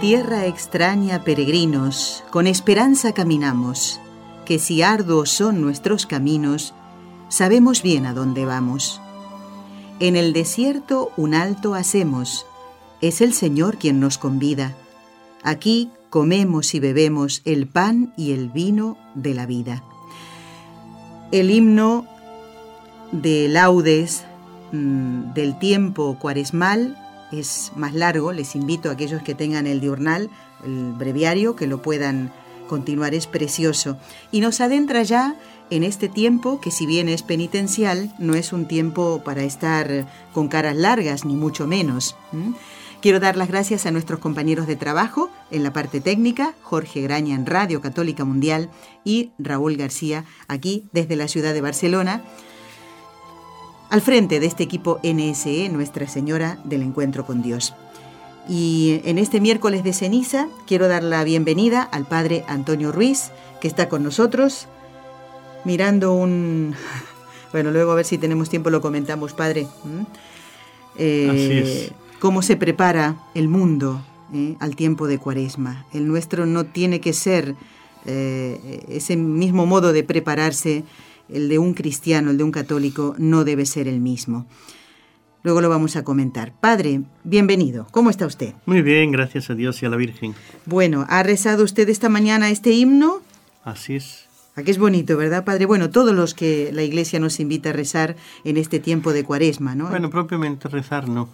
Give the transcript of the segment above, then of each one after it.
Tierra extraña peregrinos, con esperanza caminamos, que si arduos son nuestros caminos, sabemos bien a dónde vamos. En el desierto un alto hacemos, es el Señor quien nos convida. Aquí comemos y bebemos el pan y el vino de la vida. El himno de laudes mm, del tiempo cuaresmal es más largo, les invito a aquellos que tengan el diurnal, el breviario, que lo puedan continuar, es precioso. Y nos adentra ya en este tiempo que si bien es penitencial, no es un tiempo para estar con caras largas, ni mucho menos. Quiero dar las gracias a nuestros compañeros de trabajo en la parte técnica, Jorge Graña en Radio Católica Mundial y Raúl García aquí desde la ciudad de Barcelona al frente de este equipo NSE, Nuestra Señora del Encuentro con Dios. Y en este miércoles de ceniza quiero dar la bienvenida al Padre Antonio Ruiz, que está con nosotros, mirando un... Bueno, luego a ver si tenemos tiempo lo comentamos, Padre. Eh, Así es. Cómo se prepara el mundo eh, al tiempo de Cuaresma. El nuestro no tiene que ser eh, ese mismo modo de prepararse el de un cristiano, el de un católico, no debe ser el mismo. Luego lo vamos a comentar. Padre, bienvenido. ¿Cómo está usted? Muy bien, gracias a Dios y a la Virgen. Bueno, ¿ha rezado usted esta mañana este himno? Así es. Aquí es bonito, ¿verdad, Padre? Bueno, todos los que la Iglesia nos invita a rezar en este tiempo de cuaresma, ¿no? Bueno, propiamente rezar no.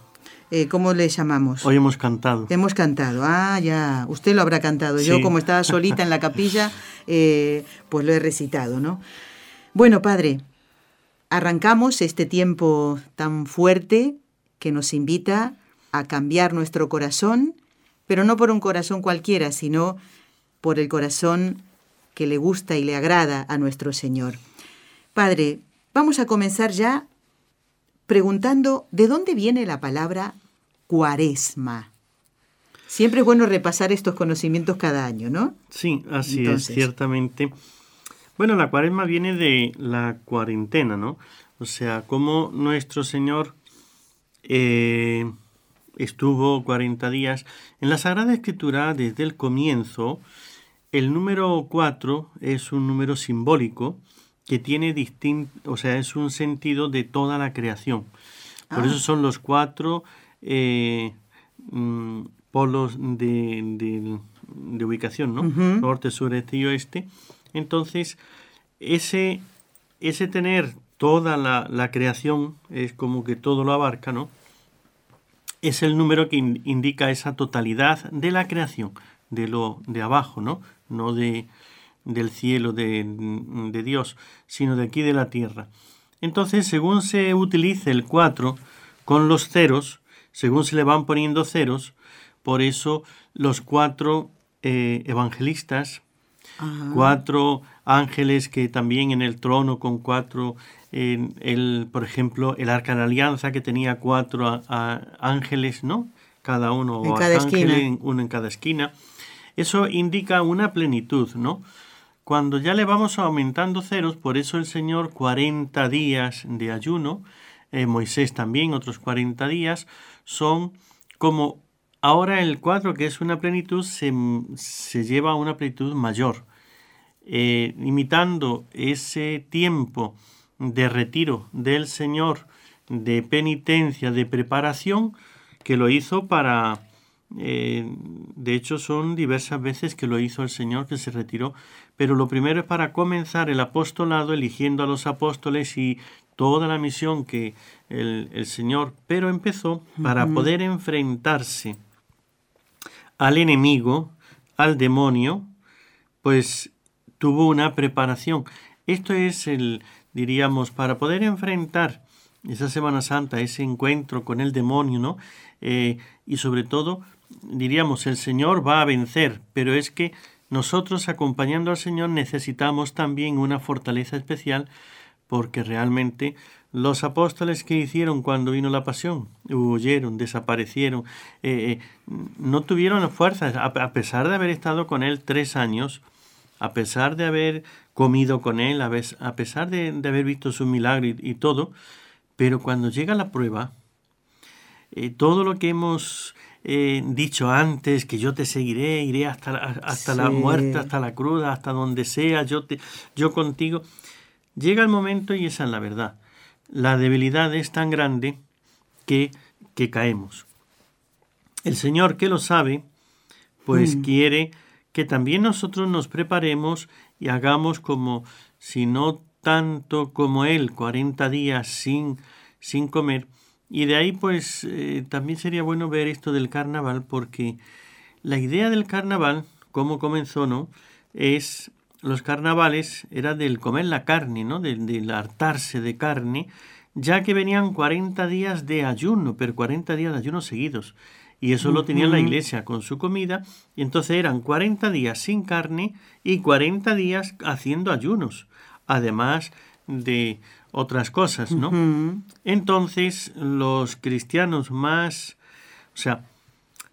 Eh, ¿Cómo le llamamos? Hoy hemos cantado. Hemos cantado, ah, ya. Usted lo habrá cantado. Yo, como estaba solita en la capilla, eh, pues lo he recitado, ¿no? Bueno, Padre, arrancamos este tiempo tan fuerte que nos invita a cambiar nuestro corazón, pero no por un corazón cualquiera, sino por el corazón que le gusta y le agrada a nuestro Señor. Padre, vamos a comenzar ya preguntando de dónde viene la palabra cuaresma. Siempre es bueno repasar estos conocimientos cada año, ¿no? Sí, así es, ciertamente. Bueno, la cuaresma viene de la cuarentena, ¿no? O sea, como nuestro Señor eh, estuvo 40 días. En la Sagrada Escritura, desde el comienzo, el número 4 es un número simbólico que tiene distinto, o sea, es un sentido de toda la creación. Por ah. eso son los cuatro eh, mm, polos de, ubicación, ¿no? Norte, sur, este y oeste entonces, ese, ese tener toda la, creación, es como que todo lo abarca, ¿no? Es el número que indica esa totalidad de la creación, de lo de abajo, ¿no? No de, del cielo de, de Dios, sino de aquí de la tierra. Entonces, según se utilice el 4 con los ceros, según se le van poniendo ceros, por eso los cuatro eh, evangelistas Cuatro ángeles que también en el trono con cuatro, el, por ejemplo, el arca de la alianza que tenía cuatro ángeles, ¿no? Cada uno, en cada esquina. uno en cada esquina. Eso indica una plenitud, ¿no? Cuando ya le vamos aumentando ceros, por eso el Señor 40 días de ayuno, eh, Moisés también otros 40 días, son como Ahora el cuadro, que es una plenitud, se, lleva a una plenitud mayor, eh, imitando ese tiempo de retiro del Señor, de penitencia, de preparación, que lo hizo para, Eh, de hecho, son diversas veces que lo hizo el Señor, que se retiró. Pero lo primero es para comenzar el apostolado, eligiendo a los apóstoles y toda la misión que el, Señor, pero empezó para poder enfrentarse al enemigo, al demonio, pues tuvo una preparación. Esto es el, diríamos, para poder enfrentar esa Semana Santa, ese encuentro con el demonio, ¿no? Eh, y sobre todo, diríamos, el Señor va a vencer, pero es que nosotros acompañando al Señor necesitamos también una fortaleza especial porque realmente los apóstoles que hicieron cuando vino la pasión, huyeron, desaparecieron, eh, eh, no tuvieron fuerzas, a, pesar de haber estado con él tres años, a pesar de haber comido con él, a, pesar de, haber visto su milagro y, todo, pero cuando llega la prueba, eh, todo lo que hemos dicho antes, que yo te seguiré, iré hasta, hasta la muerte, hasta la cruz, hasta donde sea, yo, te, yo contigo, Llega el momento y esa es la verdad. La debilidad es tan grande que, que caemos. El Señor que lo sabe, pues mm. quiere que también nosotros nos preparemos y hagamos como si no tanto como Él, 40 días sin, sin comer. Y de ahí pues eh, también sería bueno ver esto del carnaval porque la idea del carnaval, como comenzó, ¿no? Es los carnavales era del comer la carne, ¿no? Del, hartarse de carne, ya que venían 40 días de ayuno, pero 40 días de ayuno seguidos. Y eso lo tenía la iglesia con su comida, y entonces eran 40 días sin carne y 40 días haciendo ayunos, además de otras cosas, ¿no? Entonces los cristianos más, o sea,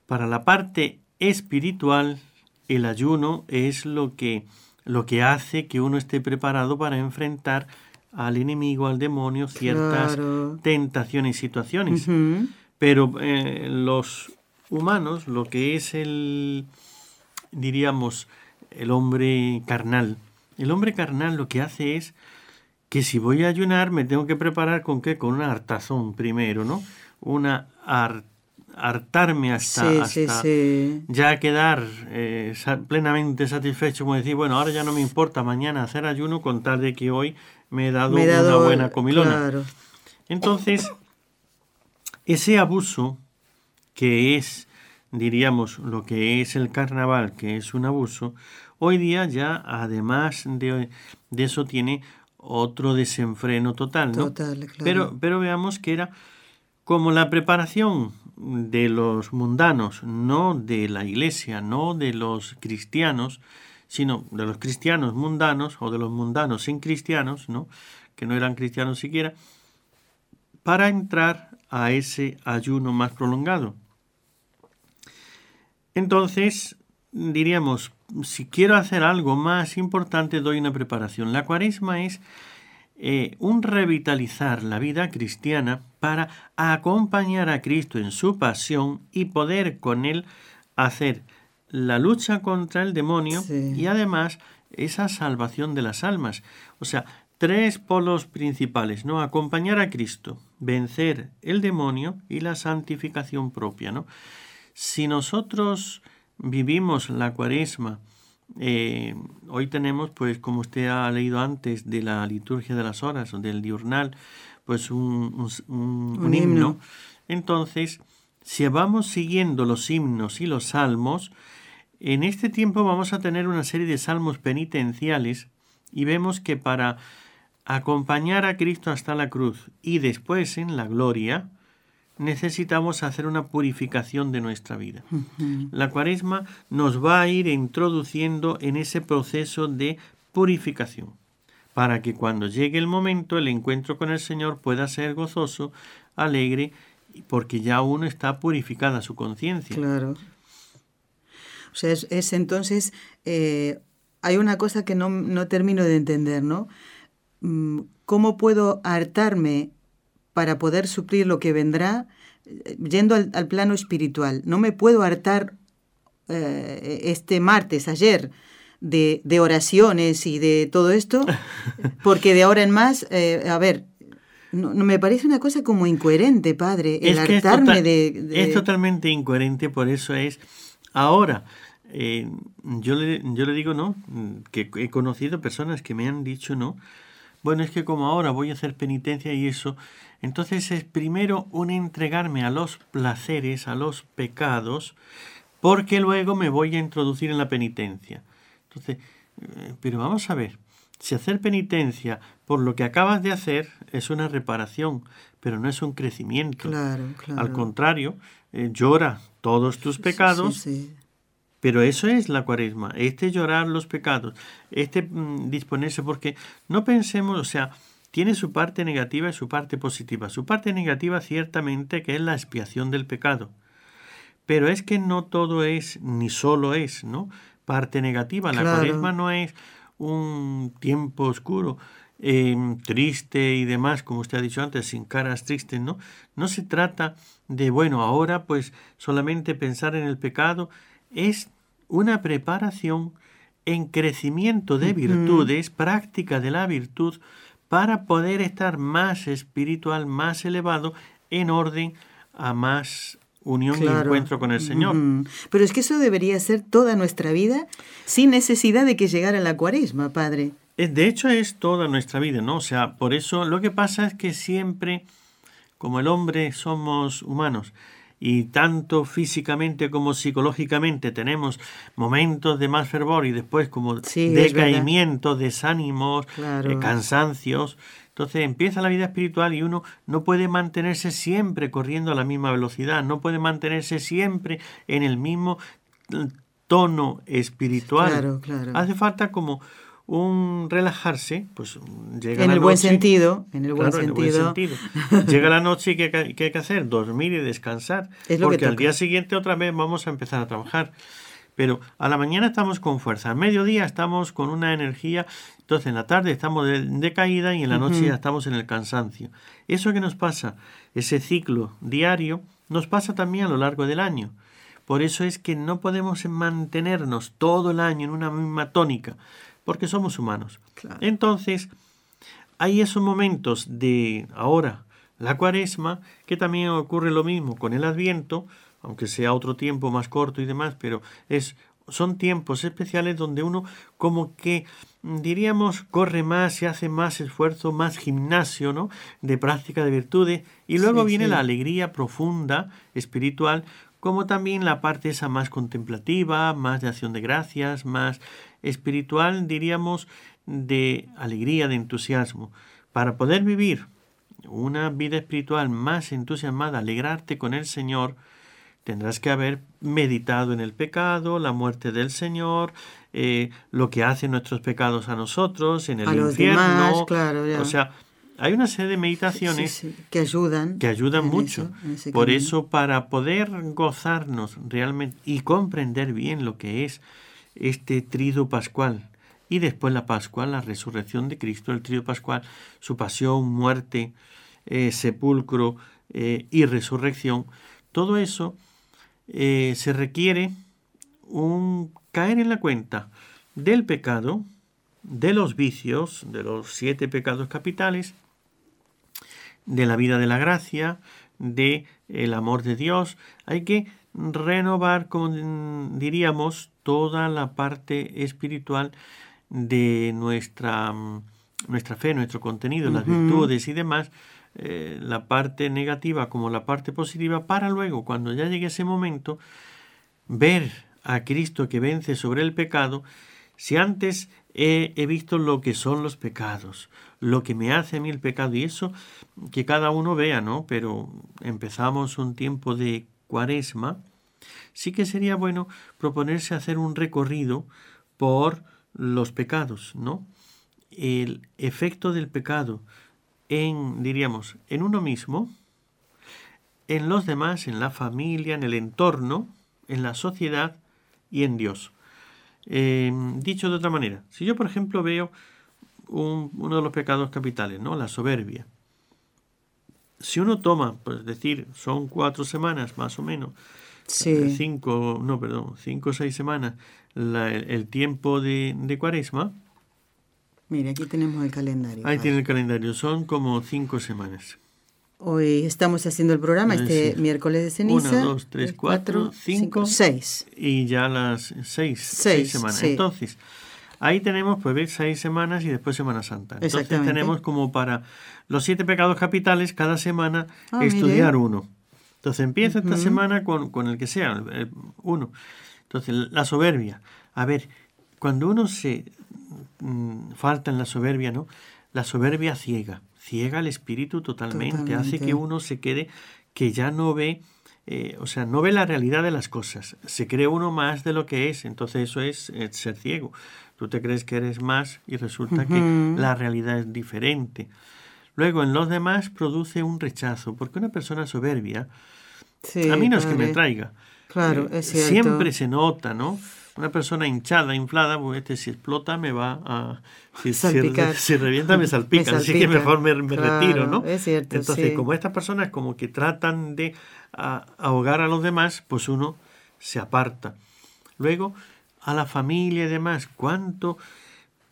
para la parte espiritual, el ayuno es lo que lo que hace que uno esté preparado para enfrentar al enemigo, al demonio, ciertas tentaciones y situaciones. Pero eh, los humanos, lo que es el, diríamos, el hombre carnal, el hombre carnal lo que hace es que si voy a ayunar me tengo que preparar con qué? Con una hartazón primero, ¿no? Una hartazón hartarme hasta, ya quedar eh, plenamente satisfecho, como decir, bueno, ahora ya no me importa mañana hacer ayuno con tal de que hoy me he dado, una buena comilona. Entonces, ese abuso que es, diríamos, lo que es el carnaval, que es un abuso, hoy día ya, además de, de eso, tiene otro desenfreno total, ¿no? pero, pero veamos que era como la preparación de los mundanos, no de la iglesia, no de los cristianos, sino de los cristianos mundanos o de los mundanos sin cristianos, ¿no? que no eran cristianos siquiera, para entrar a ese ayuno más prolongado. Entonces, diríamos, si quiero hacer algo más importante, doy una preparación. La cuaresma es eh, un revitalizar la vida cristiana para acompañar a Cristo en su pasión y poder con él hacer la lucha contra el demonio y además esa salvación de las almas. O sea, tres polos principales, ¿no? Acompañar a Cristo, vencer el demonio y la santificación propia, ¿no? Si nosotros vivimos la cuaresma eh, hoy tenemos, pues como usted ha leído antes de la liturgia de las horas o del diurnal, pues un, un, himno. Entonces, si vamos siguiendo los himnos y los salmos, en este tiempo vamos a tener una serie de salmos penitenciales y vemos que para acompañar a Cristo hasta la cruz y después en la gloria, necesitamos hacer una purificación de nuestra vida. La cuaresma nos va a ir introduciendo en ese proceso de purificación, para que cuando llegue el momento, el encuentro con el Señor pueda ser gozoso, alegre, porque ya uno está purificada su conciencia. Claro. O sea, es, entonces, eh, hay una cosa que no, no termino de entender, ¿no? Mm, ¿Cómo puedo hartarme para poder suplir lo que vendrá, eh, yendo al, plano espiritual. No me puedo hartar eh, este martes, ayer, de, oraciones y de todo esto, porque de ahora en más, eh, a ver, no, me parece una cosa como incoherente, padre, el hartarme de, Es totalmente incoherente, por eso es... Ahora, eh, yo, le, yo le digo no, que he conocido personas que me han dicho no. Bueno, es que como ahora voy a hacer penitencia y eso, entonces es primero un entregarme a los placeres, a los pecados, porque luego me voy a introducir en la penitencia. Entonces, eh, pero vamos a ver, si hacer penitencia por lo que acabas de hacer es una reparación, pero no es un crecimiento. Claro, claro. Al contrario, eh, llora todos tus pecados. Pero eso es la cuaresma, este llorar los pecados, este mm, disponerse, porque no pensemos, o sea, tiene su parte negativa y su parte positiva. Su parte negativa ciertamente que es la expiación del pecado. Pero es que no todo es, ni solo es, ¿no? Parte negativa. La cuaresma no es un tiempo oscuro, em, triste y demás, como usted ha dicho antes, sin caras tristes, ¿no? No se trata de, bueno, ahora pues solamente pensar en el pecado, es una preparación en crecimiento de virtudes, práctica de la virtud, para poder estar más espiritual, más elevado, en orden a más unión y encuentro con el Señor. Pero es que eso debería ser toda nuestra vida sin necesidad de que llegara la cuaresma, Padre. Eh, de hecho es toda nuestra vida, ¿no? O sea, por eso lo que pasa es que siempre, como el hombre somos humanos, y tanto físicamente como psicológicamente tenemos momentos de más fervor y después como decaimiento, desánimos, eh, cansancios, entonces empieza la vida espiritual y uno no puede mantenerse siempre corriendo a la misma velocidad, no puede mantenerse siempre en el mismo mm, tono espiritual. Claro, claro. Hace falta como un relajarse, pues llega en la el noche, buen sentido, en el buen claro, sentido. En el buen sentido. llega la noche y ¿qué, ¿qué, hay que hacer? Dormir y descansar, porque al día siguiente otra vez vamos a empezar a trabajar. Pero a la mañana estamos con fuerza, al mediodía estamos con una energía, entonces en la tarde estamos de, caída y en la noche ya estamos en el cansancio. Eso que nos pasa, ese ciclo diario, nos pasa también a lo largo del año. Por eso es que no podemos mantenernos todo el año en una misma tónica, porque somos humanos. Entonces, hay esos momentos de ahora, la cuaresma, que también ocurre lo mismo con el adviento, aunque sea otro tiempo más corto y demás, pero es son tiempos especiales donde uno como que diríamos corre más, se hace más esfuerzo, más gimnasio, ¿no? de práctica de virtudes y luego viene la alegría profunda espiritual como también la parte esa más contemplativa, más de acción de gracias, más espiritual, diríamos, de alegría, de entusiasmo. Para poder vivir una vida espiritual más entusiasmada, alegrarte con el Señor, tendrás que haber meditado en el pecado, la muerte del Señor, eh, lo que hacen nuestros pecados a nosotros, en el infierno. claro, O sea, hay una serie de meditaciones que ayudan. Que ayudan mucho. Por eso, para poder gozarnos realmente y comprender bien lo que es este trido pascual, y después la Pascua, la resurrección de Cristo, el trido pascual, su pasión, muerte, eh, sepulcro eh, y resurrección, todo eso eh, se requiere un caer en la cuenta del pecado, de los vicios, de los siete pecados capitales, de la vida de la gracia, de el amor de Dios. Hay que renovar, como diríamos, toda la parte espiritual de nuestra, nuestra fe, nuestro contenido, las virtudes y demás, eh, la parte negativa como la parte positiva, para luego, cuando ya llegue ese momento, ver a Cristo que vence sobre el pecado, si antes he, he, visto lo que son los pecados, lo que me hace a mí el pecado, y eso que cada uno vea, ¿no? Pero empezamos un tiempo de cuaresma, sí que sería bueno proponerse hacer un recorrido por los pecados, ¿no? El efecto del pecado, en, diríamos, en uno mismo, en los demás, en la familia, en el entorno, en la sociedad y en Dios. Em, dicho de otra manera, si yo, por ejemplo, veo uno de los pecados capitales, ¿no? La soberbia. Si uno toma, pues decir, son cuatro semanas más o menos, sí. cinco, no, perdón, cinco o seis semanas, el, tiempo de, de cuaresma, Mire, aquí tenemos el calendario. Ahí tiene el calendario, son como cinco semanas. Hoy estamos haciendo el programa, este miércoles de ceniza. Una, dos, tres, cuatro, cinco, seis. Y ya las seis, seis, semanas. Entonces, ahí tenemos, pues, seis semanas y después Semana Santa. Entonces tenemos como para los siete pecados capitales, cada semana ah, estudiar uno. Entonces empieza esta semana con, con, el que sea, uno. Entonces, la soberbia. A ver, cuando uno se mm, falta en la soberbia, ¿no? La soberbia ciega ciega el espíritu totalmente, hace que uno se quede que ya no ve, eh, o sea, no ve la realidad de las cosas, se cree uno más de lo que es, entonces eso es, ser ciego. Tú te crees que eres más y resulta que la realidad es diferente. Luego en los demás produce un rechazo, porque una persona soberbia, a mí no es que me traiga, claro, eh, siempre se nota, ¿no? Una persona hinchada, inflada, pues este si explota me va a... Si, si, revienta me salpica, así que mejor me, retiro, ¿no? Es cierto, Entonces, como estas personas como que tratan de ahogar a los demás, pues uno se aparta. Luego, a la familia y demás, ¿cuánto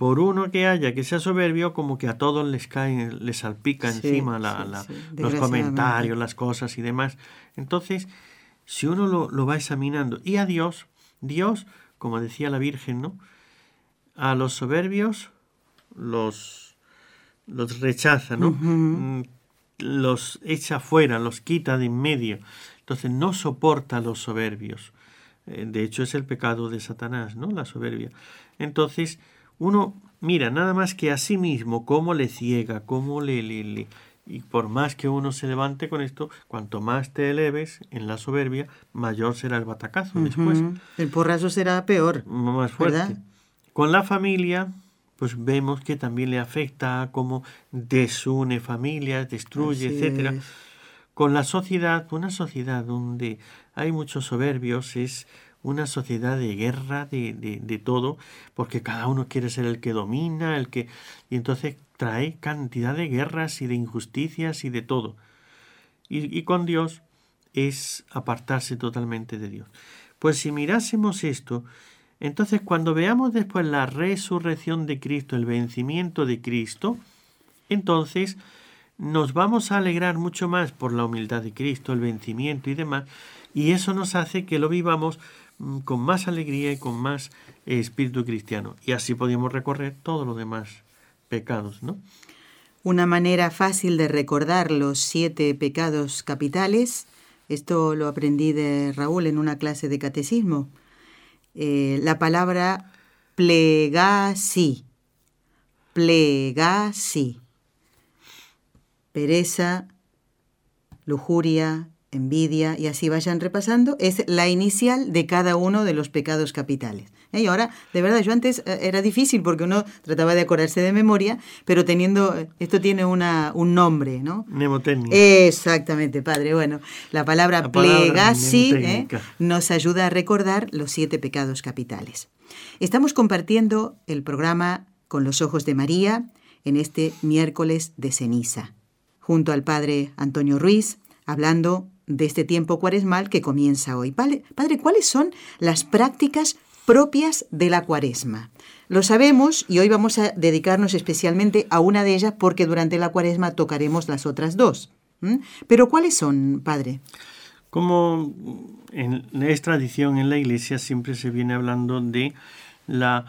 por uno que haya que sea soberbio, como que a todos les cae, les salpica encima la, los comentarios, las cosas y demás. Entonces, si uno lo, lo, va examinando, y a Dios, Dios como decía la Virgen, ¿no? A los soberbios los, los rechaza, ¿no? Mm, los echa fuera, los quita de en medio. Entonces no soporta a los soberbios. Eh, de hecho es el pecado de Satanás, ¿no? La soberbia. Entonces uno mira nada más que a sí mismo cómo le ciega, cómo le, le, le y por más que uno se levante con esto, cuanto más te eleves en la soberbia, mayor será el batacazo después. El porrazo será peor. Más fuerte. Con la familia, pues vemos que también le afecta como desune familias, destruye, etcétera. Con la sociedad, una sociedad donde hay muchos soberbios, es una sociedad de guerra, de, de, de, todo, porque cada uno quiere ser el que domina, el que... Y entonces trae cantidad de guerras y de injusticias y de todo. Y, y con Dios es apartarse totalmente de Dios. Pues si mirásemos esto, entonces cuando veamos después la resurrección de Cristo, el vencimiento de Cristo, entonces nos vamos a alegrar mucho más por la humildad de Cristo, el vencimiento y demás, y eso nos hace que lo vivamos mm, con más alegría y con más espíritu cristiano. Y así podemos recorrer todo lo demás pecados, ¿no? Una manera fácil de recordar los siete pecados capitales, esto lo aprendí de Raúl en una clase de catecismo, eh, la palabra plegasi, plegasi, pereza, lujuria, envidia, y así vayan repasando, es la inicial de cada uno de los pecados capitales. ¿Eh? Y ahora, de verdad, yo antes eh, era difícil porque uno trataba de acordarse de memoria, pero teniendo, eh, esto tiene una, un nombre, ¿no? Mnemotecnia. Exactamente, padre. Bueno, la palabra, plegasi nos ayuda a recordar los siete pecados capitales. Estamos compartiendo el programa Con los ojos de María en este miércoles de ceniza, junto al padre Antonio Ruiz, hablando de este tiempo cuaresmal que comienza hoy. Padre, ¿cuáles son las prácticas propias de la cuaresma. Lo sabemos y hoy vamos a dedicarnos especialmente a una de ellas porque durante la cuaresma tocaremos las otras dos. Pero ¿cuáles son, padre? Como en, es tradición en la iglesia, siempre se viene hablando de la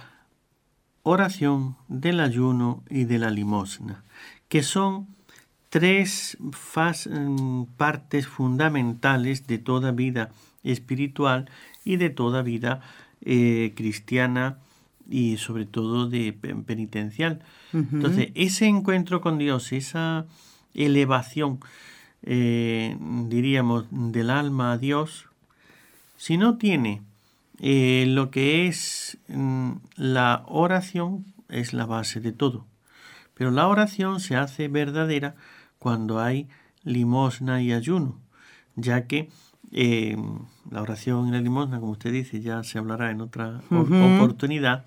oración, del ayuno y de la limosna, que son tres mm, partes fundamentales de toda vida espiritual y de toda vida eh, cristiana y sobre todo de penitencial. Entonces, ese encuentro con Dios, esa elevación, eh, diríamos, del alma a Dios, si no tiene eh, lo que es mm, la oración, es la base de todo. Pero la oración se hace verdadera cuando hay limosna y ayuno, ya que eh, la oración y la limosna, como usted dice, ya se hablará en otra oportunidad.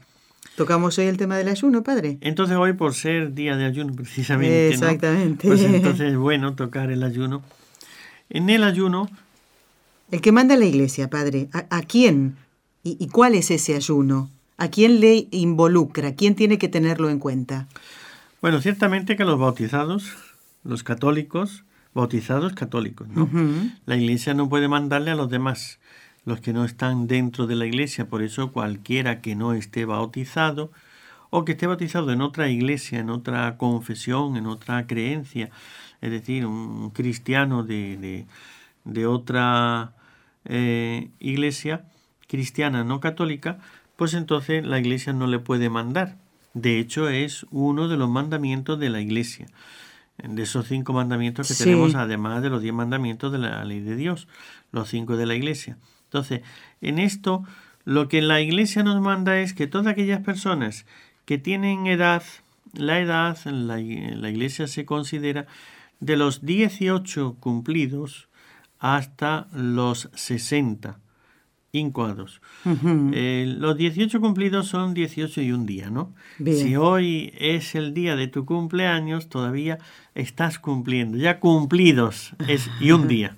Tocamos hoy el tema del ayuno, padre. Entonces hoy por ser día de ayuno precisamente, Exactamente. pues entonces es bueno tocar el ayuno. En el ayuno... El que manda la iglesia, padre, ¿a, quién? ¿Y, cuál es ese ayuno? ¿A quién le involucra? ¿Quién tiene que tenerlo en cuenta? Bueno, ciertamente que los bautizados, los católicos, bautizados católicos, ¿no? La iglesia no puede mandarle a los demás, los que no están dentro de la iglesia, por eso cualquiera que no esté bautizado o que esté bautizado en otra iglesia, en otra confesión, en otra creencia, es decir, un cristiano de, de, otra eh, iglesia cristiana no católica, pues entonces la iglesia no le puede mandar. De hecho, es uno de los mandamientos de la iglesia, de esos cinco mandamientos que tenemos, además de los diez mandamientos de la ley de Dios, los cinco de la iglesia. Entonces, en esto, lo que la iglesia nos manda es que todas aquellas personas que tienen edad, la edad la iglesia se considera de los 18 cumplidos hasta los 60 Eh, los 18 cumplidos son 18 y un día, ¿no? Si hoy es el día de tu cumpleaños, todavía estás cumpliendo. Ya cumplidos es y un día.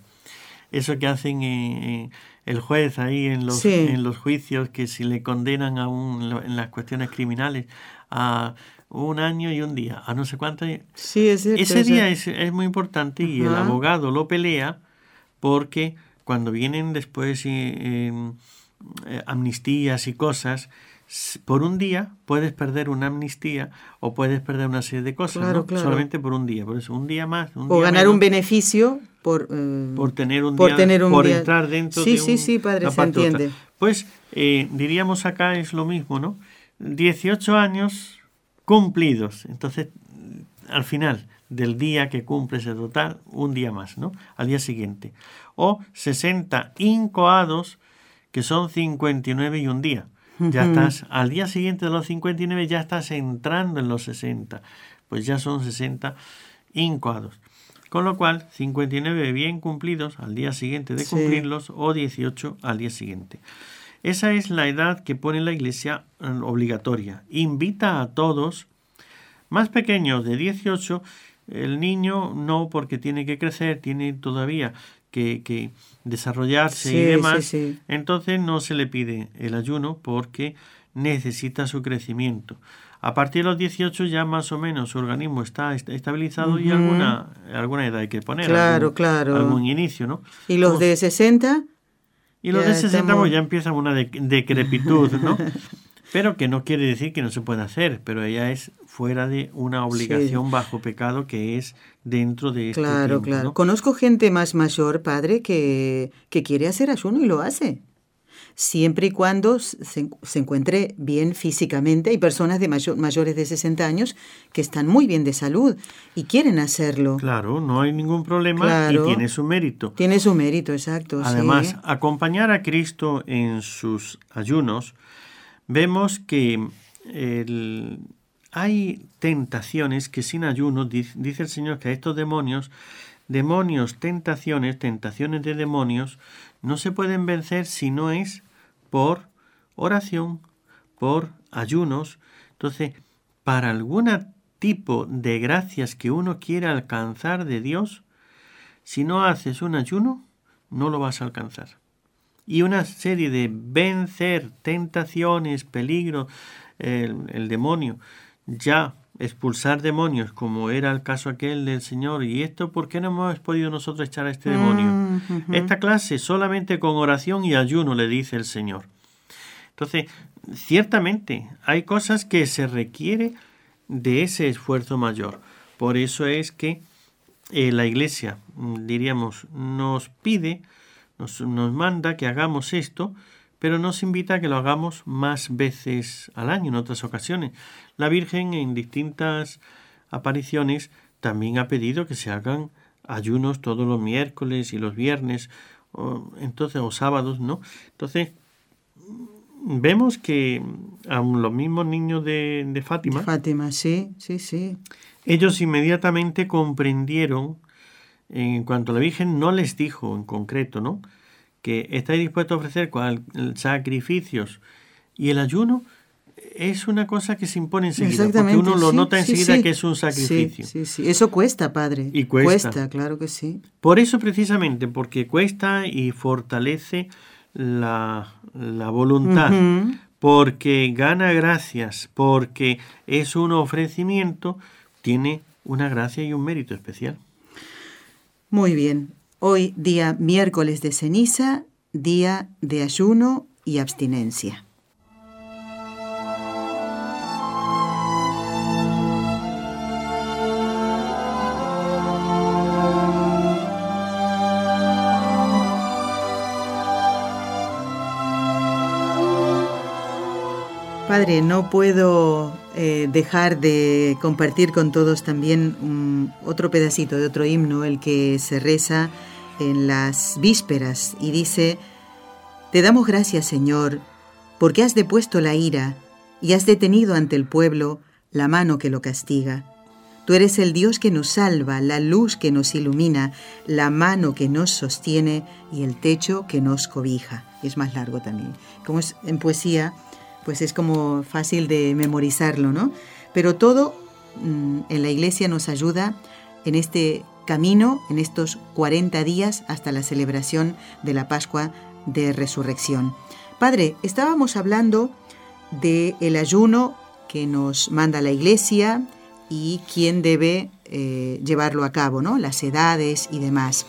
Eso que hacen eh, el juez ahí en los, en los juicios, que si le condenan a un, en las cuestiones criminales a un año y un día, a no sé cuánto. Sí, es Ese día es, es, muy importante y el abogado lo pelea porque cuando vienen después eh, eh, amnistías y cosas, por un día puedes perder una amnistía o puedes perder una serie de cosas, solamente por un día. Por eso, un día más. o ganar un beneficio por, eh, por tener un por día, tener un por entrar dentro sí, de Sí, sí, padre, se entiende. Pues diríamos acá es lo mismo, ¿no? 18 años cumplidos. Entonces, al final del día que cumples el total, un día más, ¿no? Al día siguiente. O 60 incoados, que son 59 y un día. Ya estás, al día siguiente de los 59 ya estás entrando en los 60. Pues ya son 60 incoados. Con lo cual, 59 bien cumplidos al día siguiente de cumplirlos o 18 al día siguiente. Esa es la edad que pone la Iglesia eh, obligatoria. Invita a todos, más pequeños de 18, el niño no porque tiene que crecer, tiene todavía que, desarrollarse y demás. Entonces no se le pide el ayuno porque necesita su crecimiento. A partir de los 18 ya más o menos su organismo está estabilizado y alguna, alguna edad hay que poner. Claro, claro. Algún inicio, ¿no? ¿Y los de 60? Y los de 60 pues, ya empiezan una decrepitud, ¿no? pero que no quiere decir que no se pueda hacer, pero ella es fuera de una obligación bajo pecado que es dentro de este Claro, claro. Conozco gente más mayor, padre, que, que quiere hacer ayuno y lo hace siempre y cuando se, encuentre bien físicamente. Hay personas de mayor, mayores de 60 años que están muy bien de salud y quieren hacerlo. Claro, no hay ningún problema y tiene su mérito. Tiene su mérito, exacto. Además, acompañar a Cristo en sus ayunos, vemos que hay tentaciones que sin ayuno, dice el Señor que a estos demonios, demonios, tentaciones, tentaciones de demonios, no se pueden vencer si no es por oración, por ayunos. Entonces, para algún tipo de gracias que uno quiera alcanzar de Dios, si no haces un ayuno, no lo vas a alcanzar. Y una serie de vencer tentaciones, peligros, el, el demonio, ya expulsar demonios, como era el caso aquel del Señor. ¿Y esto por qué no hemos podido nosotros echar a este demonio? Mm, Esta clase solamente con oración y ayuno, le dice el Señor. Entonces, ciertamente hay cosas que se requiere de ese esfuerzo mayor. Por eso es que eh, la Iglesia, mm, diríamos, nos pide, nos, nos manda que hagamos esto, pero nos invita a que lo hagamos más veces al año, en otras ocasiones. La Virgen en distintas apariciones también ha pedido que se hagan ayunos todos los miércoles y los viernes, o, entonces, o sábados, ¿no? Entonces, vemos que aun los mismos niños de, de Fátima. Fátima, sí, sí, sí. Ellos inmediatamente comprendieron, en cuanto a la Virgen no les dijo en concreto, ¿no? Que estáis dispuestos a ofrecer sacrificios y el ayuno es una cosa que se impone enseguida, porque uno lo nota enseguida que es un sacrificio. Sí, sí, eso cuesta, padre. Y cuesta. claro que sí. Por eso precisamente, porque cuesta y fortalece la, la voluntad, porque gana gracias, porque es un ofrecimiento, tiene una gracia y un mérito especial. Muy bien. Hoy día miércoles de ceniza, día de ayuno y abstinencia. Padre, no puedo eh, dejar de compartir con todos también otro pedacito de otro himno, el que se reza en las vísperas y dice, Te damos gracias, Señor, porque has depuesto la ira y has detenido ante el pueblo la mano que lo castiga. Tú eres el Dios que nos salva, la luz que nos ilumina, la mano que nos sostiene y el techo que nos cobija. Es más largo también. Como es en poesía, pues es como fácil de memorizarlo, ¿no? Pero todo mm, en la iglesia nos ayuda en este camino, en estos 40 días hasta la celebración de la Pascua de Resurrección. Padre, estábamos hablando del el ayuno que nos manda la iglesia y quién debe eh, llevarlo a cabo, ¿no? Las edades y demás.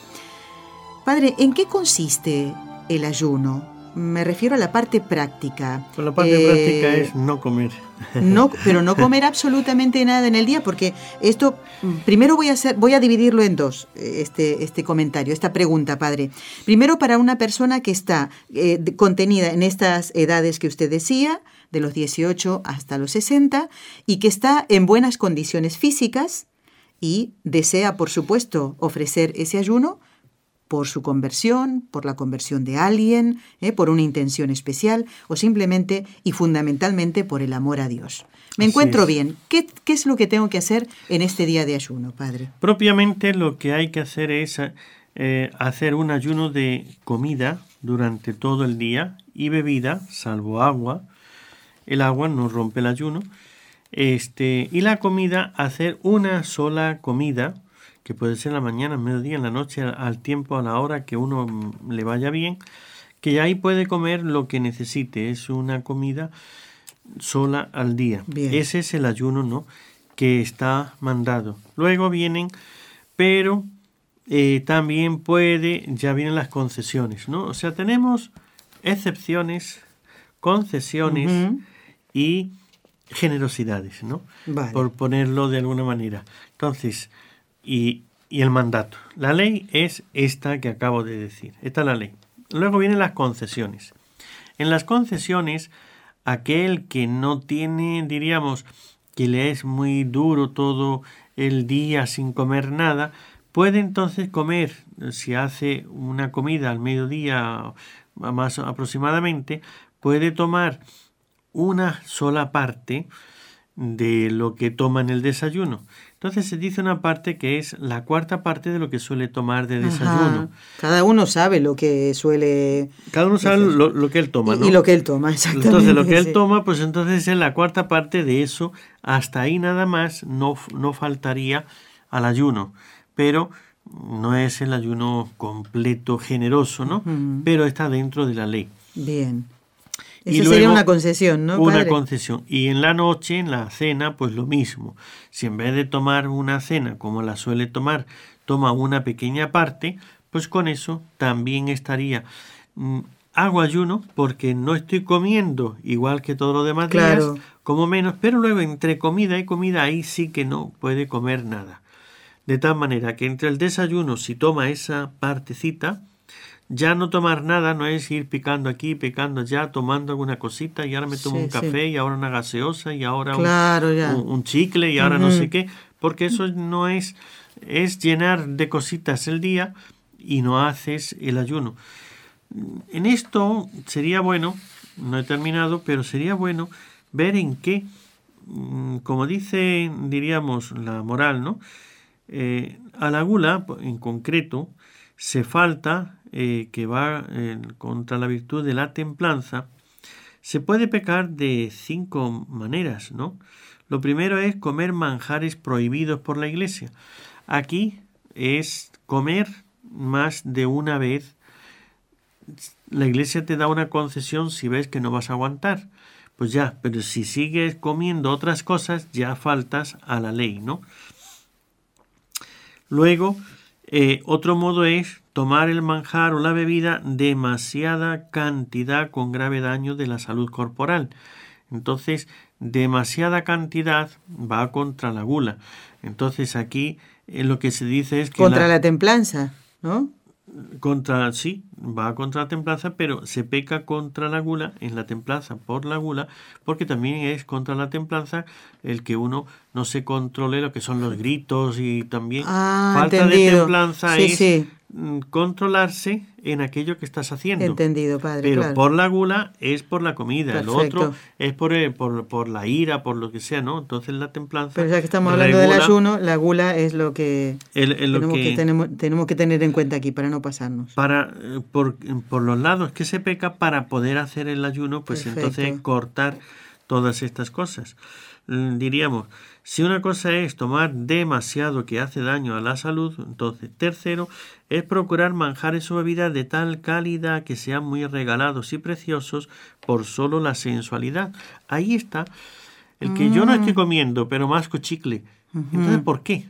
Padre, ¿en qué consiste el ayuno? Me refiero a la parte práctica. Pues la parte práctica eh, es no comer. No, pero no comer absolutamente nada en el día, porque esto primero voy a hacer, voy a dividirlo en dos, este, este comentario, esta pregunta, padre. Primero para una persona que está eh, contenida en estas edades que usted decía, de los 18 hasta los 60, y que está en buenas condiciones físicas y desea, por supuesto, ofrecer ese ayuno por su conversión, por la conversión de alguien, ¿eh? por una intención especial o simplemente y fundamentalmente por el amor a Dios. Me encuentro bien. ¿Qué, es lo que tengo que hacer en este día de ayuno, Padre? Propiamente lo que hay que hacer es eh, hacer un ayuno de comida durante todo el día y bebida, salvo agua. El agua no rompe el ayuno. Este, y la comida, hacer una sola comida que puede ser en la mañana, en mediodía, en la noche, al tiempo, a la hora que uno mm, le vaya bien, que ahí puede comer lo que necesite. Es una comida sola al día. Ese es el ayuno, ¿no? Que está mandado. Luego vienen, pero eh, también puede, ya vienen las concesiones, ¿no? O sea, tenemos excepciones, concesiones y generosidades, ¿no? Por ponerlo de alguna manera. Entonces, y, el mandato. La ley es esta que acabo de decir. Esta es la ley. Luego vienen las concesiones. En las concesiones, aquel que no tiene, diríamos, que le es muy duro todo el día sin comer nada, puede entonces comer, si hace una comida al mediodía más aproximadamente, puede tomar una sola parte de lo que toma en el desayuno. Entonces se dice una parte que es la cuarta parte de lo que suele tomar de desayuno. Cada uno sabe lo que suele... Cada uno sabe lo, que él toma, ¿no? Y lo que él toma, exactamente. Entonces lo que él toma, pues entonces es la cuarta parte de eso. Hasta ahí nada más no, no faltaría al ayuno. Pero no es el ayuno completo, generoso, ¿no? Pero está dentro de la ley. Bien. Eso sería una concesión, ¿no? Una concesión. Y en la noche, en la cena, pues lo mismo. Si en vez de tomar una cena como la suele tomar, toma una pequeña parte, pues con eso también estaría. Mm, hago ayuno porque no estoy comiendo igual que todo lo demás días, como menos, pero luego entre comida y comida ahí sí que no puede comer nada. De tal manera que entre el desayuno, si toma esa partecita, ya no tomar nada no es ir picando aquí, picando allá, tomando alguna cosita y ahora me tomo un café y ahora una gaseosa y ahora un, chicle y ahora no sé qué, porque eso no es, es llenar de cositas el día y no haces el ayuno. En esto sería bueno, no he terminado, pero sería bueno ver en qué, mm, como dice, diríamos, la moral, ¿no? Eh, a la gula, en concreto, se falta eh, que va eh, contra la virtud de la templanza, se puede pecar de cinco maneras, ¿no? Lo primero es comer manjares prohibidos por la iglesia. Aquí es comer más de una vez. La iglesia te da una concesión si ves que no vas a aguantar. pues ya, pero si sigues comiendo otras cosas, ya faltas a la ley, ¿no? Luego, eh, otro modo es tomar el manjar o la bebida demasiada cantidad con grave daño de la salud corporal. Entonces, demasiada cantidad va contra la gula. Entonces, aquí eh, lo que se dice es que... Contra la templanza, ¿no? contra sí va contra la templanza pero se peca contra la gula en la templanza por la gula porque también es contra la templanza el que uno no se controle lo que son los gritos y también ah, falta de templanza es mm, controlarse en aquello que estás haciendo. Entendido, padre. Pero por la gula es por la comida, lo otro es por, eh, por, por, la ira, por lo que sea, ¿no? Entonces la templanza. Pero ya que estamos hablando del ayuno, la gula es lo que, tenemos, que, tenemos, tenemos, que tener en cuenta aquí para no pasarnos. Para, eh, por, por los lados que se peca para poder hacer el ayuno, pues entonces cortar todas estas cosas. Mm, diríamos, si una cosa es tomar demasiado que hace daño a la salud, entonces tercero es procurar manjares o bebidas de tal calidad que sean muy regalados y preciosos por solo la sensualidad. Ahí está el que yo no estoy mm. comiendo, pero masco chicle. Entonces, ¿por qué?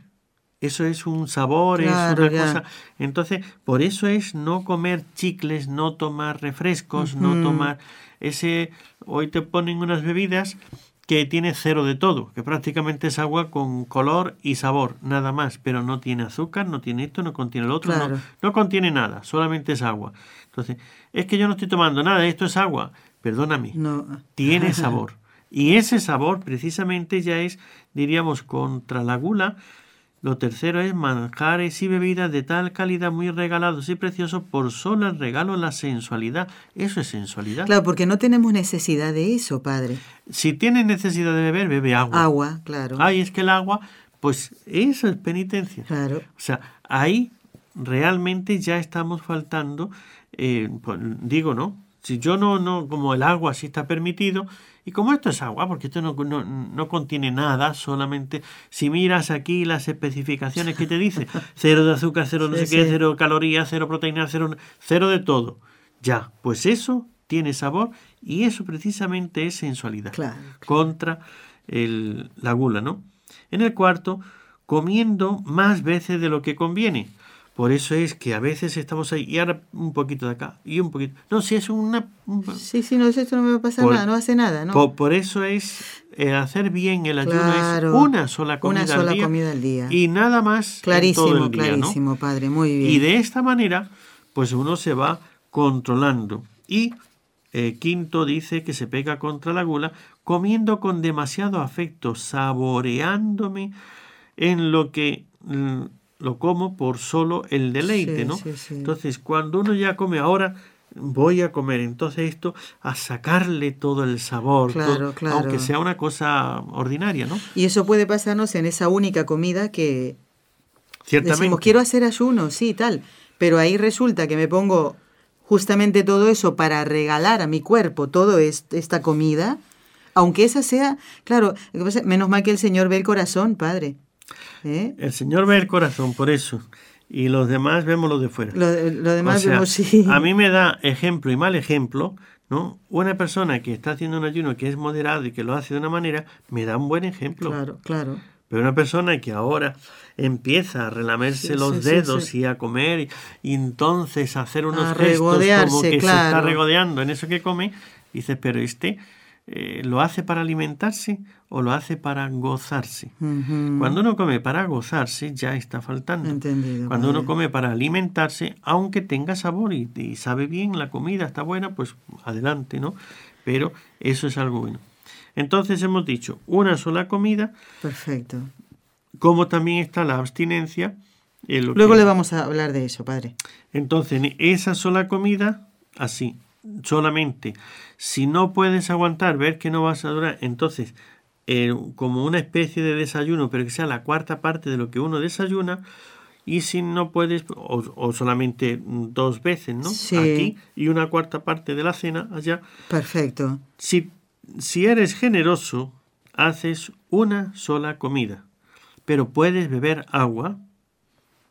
Eso es un sabor, es una cosa. Entonces, por eso es no comer chicles, no tomar refrescos, no tomar ese. Hoy te ponen unas bebidas que tiene cero de todo, que prácticamente es agua con color y sabor, nada más, pero no tiene azúcar, no tiene esto, no contiene el otro, no, no, contiene nada, solamente es agua. Entonces, es que yo no estoy tomando nada, esto es agua, perdóname, no. tiene sabor. Y ese sabor precisamente ya es, diríamos, contra la gula, lo tercero es manjares y bebidas de tal calidad muy regalados y preciosos por solo el regalo la sensualidad. Eso es sensualidad. Claro, porque no tenemos necesidad de eso, padre. Si tienes necesidad de beber, bebe agua. Agua, claro. Ay, es que el agua, pues eso es penitencia. Claro. O sea, ahí realmente ya estamos faltando, eh, pues, digo, ¿no? Si yo no, no, como el agua sí está permitido, y como esto es agua, porque esto no, no, contiene nada, solamente si miras aquí las especificaciones que te dice, cero de azúcar, cero no sé qué, cero calorías, cero proteínas, cero, cero de todo. Ya, pues eso tiene sabor y eso precisamente es sensualidad contra el, la gula, ¿no? En el cuarto, comiendo más veces de lo que conviene. Por eso es que a veces estamos ahí y ahora un poquito de acá y un poquito. No, si es una. Sí, sí, no, esto no me va a pasar nada, no hace nada, ¿no? Por, eso es eh, hacer bien el ayuno es una sola comida, una sola al, día, comida al día y nada más. Clarísimo, todo el día, clarísimo, padre, muy bien. Y de esta manera, pues uno se va controlando. Y eh, quinto dice que se pega contra la gula comiendo con demasiado afecto, saboreándome en lo que mm, lo como por solo el deleite, ¿no? Entonces, cuando uno ya come ahora, voy a comer, entonces esto, a sacarle todo el sabor, claro, claro. aunque sea una cosa ordinaria, ¿no? Y eso puede pasarnos en esa única comida que Ciertamente. decimos, quiero hacer ayuno, sí, tal, pero ahí resulta que me pongo justamente todo eso para regalar a mi cuerpo toda esta comida, aunque esa sea, claro, menos mal que el Señor ve el corazón, Padre. ¿Eh? El Señor ve el corazón, por eso. Y los demás vemos lo de fuera. Lo, demás vemos, sí. A mí me da ejemplo y mal ejemplo, ¿no? Una persona que está haciendo un ayuno que es moderado y que lo hace de una manera, me da un buen ejemplo. Claro, claro. Pero una persona que ahora empieza a relamerse los dedos y a comer y, entonces a hacer unos gestos como que se está regodeando en eso que come, dice, pero este eh, ¿lo hace para alimentarse o lo hace para gozarse? Cuando uno come para gozarse, ya está faltando. Cuando uno come para alimentarse, aunque tenga sabor y, sabe bien, la comida está buena, pues adelante, ¿no? Pero eso es algo bueno. Entonces hemos dicho una sola comida. Perfecto. Como también está la abstinencia. Luego le vamos a hablar de eso, padre. Entonces, esa sola comida, así, solamente si no puedes aguantar, ver que no vas a durar, entonces, eh, como una especie de desayuno, pero que sea la cuarta parte de lo que uno desayuna, y si no puedes, o, solamente dos veces, ¿no? Aquí y una cuarta parte de la cena allá. Perfecto. Si, si eres generoso, haces una sola comida, pero puedes beber agua,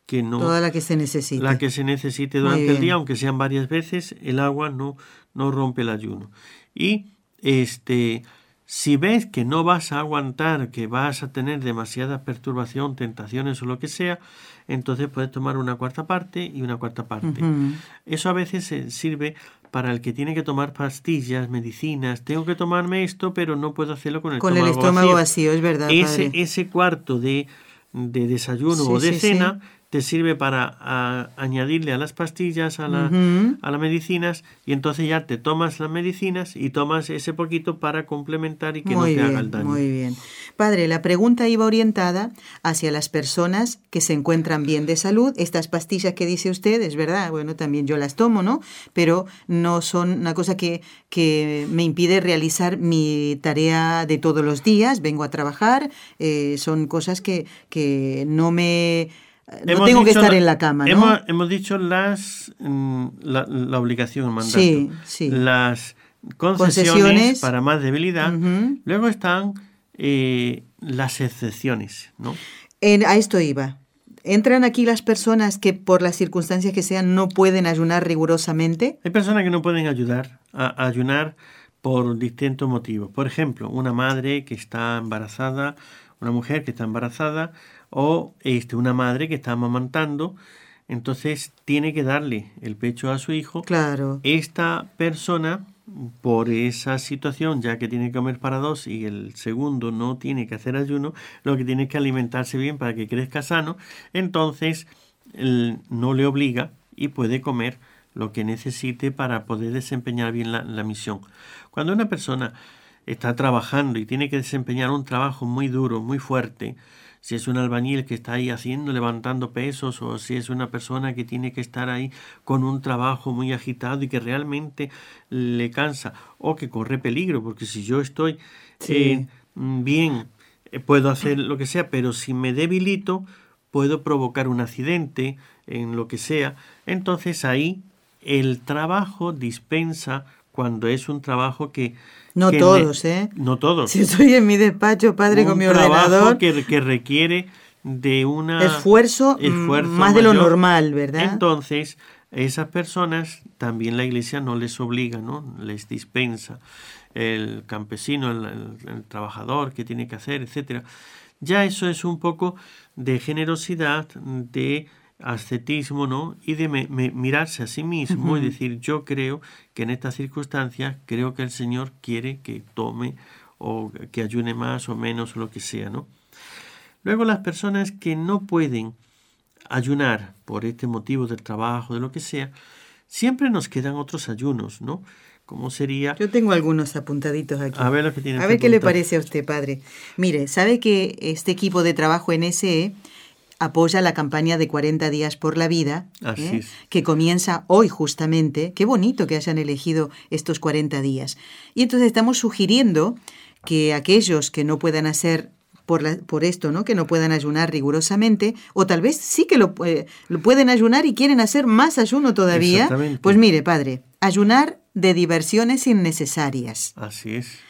que no... Toda la que se necesite. La que se necesite durante el día, aunque sean varias veces, el agua no, no rompe el ayuno. Y este, si ves que no vas a aguantar, que vas a tener demasiada perturbación, tentaciones o lo que sea, entonces puedes tomar una cuarta parte y una cuarta parte. Eso a veces sirve para el que tiene que tomar pastillas, medicinas. Tengo que tomarme esto, pero no puedo hacerlo con el con estómago, el estómago vacío. es verdad. Ese, ese cuarto de, de desayuno o de cena te sirve para añadirle a las pastillas, a, la, a las medicinas, y entonces ya te tomas las medicinas y tomas ese poquito para complementar y que no te haga el daño. Muy bien. Padre, la pregunta iba orientada hacia las personas que se encuentran bien de salud. Estas pastillas que dice usted, es verdad, bueno, también yo las tomo, ¿no? Pero no son una cosa que, que me impide realizar mi tarea de todos los días. Vengo a trabajar, eh, son cosas que, que no me no tengo que estar en la cama, ¿no? Hemos, dicho las mm, la, obligación, el mandato. Sí, sí. Las concesiones, para más debilidad. Luego están eh, las excepciones, ¿no? a esto iba. ¿Entran aquí las personas que por las circunstancias que sean no pueden ayunar rigurosamente? Hay personas que no pueden ayudar a ayunar por distintos motivos. Por ejemplo, una madre que está embarazada, una mujer que está embarazada, o este, una madre que está amamantando, entonces tiene que darle el pecho a su hijo. Claro. Esta persona, por esa situación, ya que tiene que comer para dos y el segundo no tiene que hacer ayuno, lo que tiene que alimentarse bien para que crezca sano, entonces no le obliga y puede comer lo que necesite para poder desempeñar bien la, la misión. Cuando una persona está trabajando y tiene que desempeñar un trabajo muy duro, muy fuerte, si es un albañil que está ahí haciendo, levantando pesos, o si es una persona que tiene que estar ahí con un trabajo muy agitado y que realmente le cansa, o que corre peligro, porque si yo estoy eh, bien, eh, puedo hacer lo que sea, pero si me debilito, puedo provocar un accidente en lo que sea, entonces ahí el trabajo dispensa cuando es un trabajo que no todos, ¿eh? No todos. Si estoy en mi despacho, padre, con mi ordenador. Que, que requiere de un esfuerzo, esfuerzo más de lo normal, ¿verdad? Entonces, esas personas también la iglesia no les obliga, ¿no? Les dispensa. El campesino, el, trabajador, que tiene que hacer, etcétera. Ya eso es un poco de generosidad, de ascetismo, ¿no? Y de mirarse a sí mismo y decir, yo creo que en estas circunstancias, creo que el Señor quiere que tome o que ayune más o menos o lo que sea, ¿no? Luego las personas que no pueden ayunar por este motivo del trabajo, de lo que sea, siempre nos quedan otros ayunos, ¿no? ¿Cómo sería? Yo tengo algunos apuntaditos aquí. A ver lo que tiene. A ver qué le parece a usted, padre. Mire, ¿sabe que este equipo de trabajo en SE apoya la campaña de 40 días por la vida, ¿eh? que comienza hoy justamente. Qué bonito que hayan elegido estos 40 días. Y entonces estamos sugiriendo que aquellos que no puedan hacer por, la, por esto, ¿no? Que no puedan ayunar rigurosamente, o tal vez sí que lo, eh, lo pueden ayunar y quieren hacer más ayuno todavía. Pues mire, padre, ayunar de diversiones innecesarias. Así es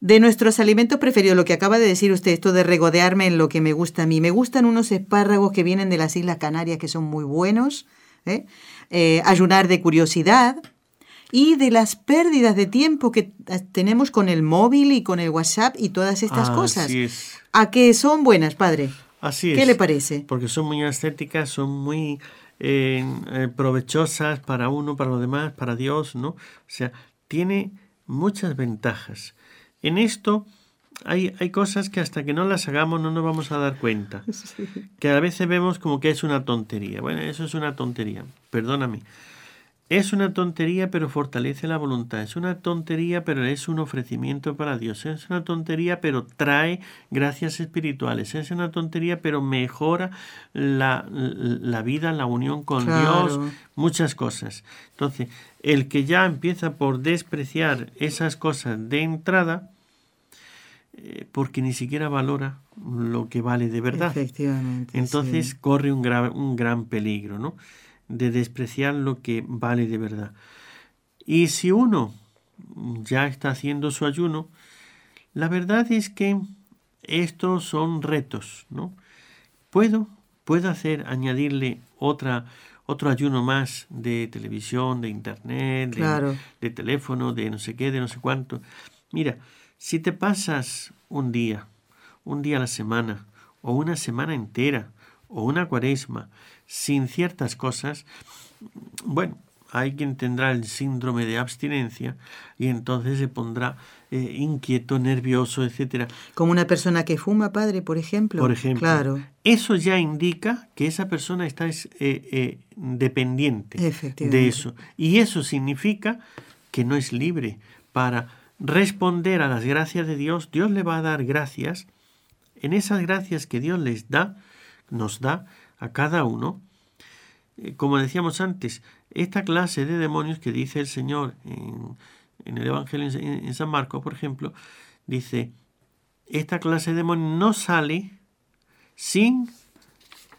de nuestros alimentos preferidos, lo que acaba de decir usted, esto de regodearme en lo que me gusta a mí. Me gustan unos espárragos que vienen de las Islas Canarias que son muy buenos. ¿eh? Eh, ayunar de curiosidad y de las pérdidas de tiempo que tenemos con el móvil y con el WhatsApp y todas estas cosas. ¿A qué son buenas, padre? Así ¿Qué le parece? Porque son muy estéticas, son muy eh, provechosas para uno, para los demás, para Dios, ¿no? O sea, tiene muchas ventajas. En esto hay, hay, cosas que hasta que no las hagamos no nos vamos a dar cuenta. Que a veces vemos como que es una tontería. Bueno, eso es una tontería. Perdóname. Es una tontería, pero fortalece la voluntad. Es una tontería, pero es un ofrecimiento para Dios. Es una tontería, pero trae gracias espirituales. Es una tontería, pero mejora la, la vida, la unión con Dios, muchas cosas. Entonces, el que ya empieza por despreciar esas cosas de entrada, eh, porque ni siquiera valora lo que vale de verdad. Efectivamente. Entonces corre un, un gran peligro, ¿no? De despreciar lo que vale de verdad. Y si uno ya está haciendo su ayuno, la verdad es que estos son retos, ¿no? Puedo, puedo hacer, añadirle otra, otro ayuno más de televisión, de internet, de, de, teléfono, de no sé qué, de no sé cuánto. Mira, si te pasas un día, un día a la semana, o una semana entera, o una cuaresma, sin ciertas cosas, bueno, hay quien tendrá el síndrome de abstinencia y entonces se pondrá eh, inquieto, nervioso, etcétera. Como una persona que fuma, padre, por ejemplo. Por ejemplo. Claro. Eso ya indica que esa persona está eh, eh, dependiente de eso. Y eso significa que no es libre para responder a las gracias de Dios. Dios le va a dar gracias. En esas gracias que Dios les da, nos da a cada uno, como decíamos antes, esta clase de demonios que dice el Señor en, el Evangelio en, San Marcos, por ejemplo, dice, esta clase de demonios no sale sin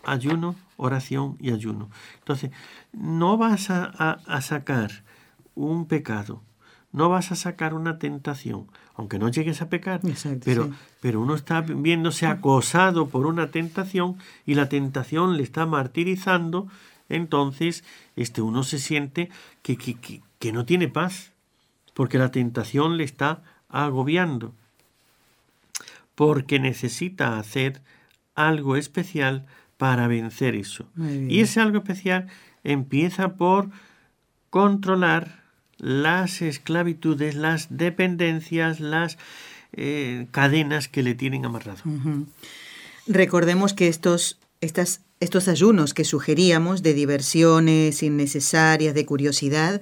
ayuno, oración y ayuno. Entonces, no vas a, sacar un pecado, no vas a sacar una tentación, aunque no llegues a pecar, pero, pero uno está viéndose acosado por una tentación y la tentación le está martirizando entonces este uno se siente que, que, no tiene paz, porque la tentación le está agobiando, porque necesita hacer algo especial para vencer eso. Y ese algo especial empieza por controlar las esclavitudes, las dependencias, las eh, cadenas que le tienen amarrado. Recordemos que estos, estas estos ayunos que sugeríamos de diversiones innecesarias, de curiosidad,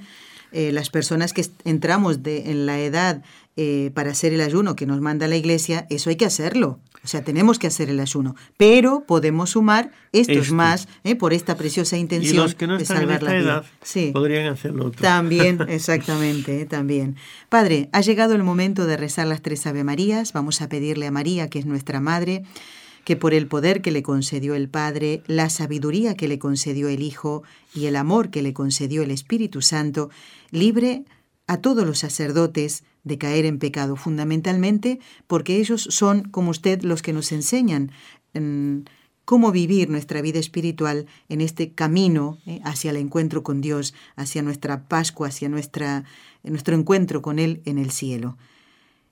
eh, las personas que entramos de, en la edad eh, para hacer el ayuno que nos manda la iglesia, eso hay que hacerlo. O sea, tenemos que hacer el ayuno. Pero podemos sumar estos más eh, por esta preciosa intención y los que no de salvar la vida. Sí. podrían hacerlo También, exactamente, también. Padre, ha llegado el momento de rezar las tres Ave Marías. Vamos a pedirle a María, que es nuestra madre, que por el poder que le concedió el Padre, la sabiduría que le concedió el Hijo y el amor que le concedió el Espíritu Santo, libre a todos los sacerdotes de caer en pecado, fundamentalmente porque ellos son, como usted, los que nos enseñan mm, cómo vivir nuestra vida espiritual en este camino eh, hacia el encuentro con Dios, hacia nuestra Pascua, hacia nuestro encuentro con Él en el cielo.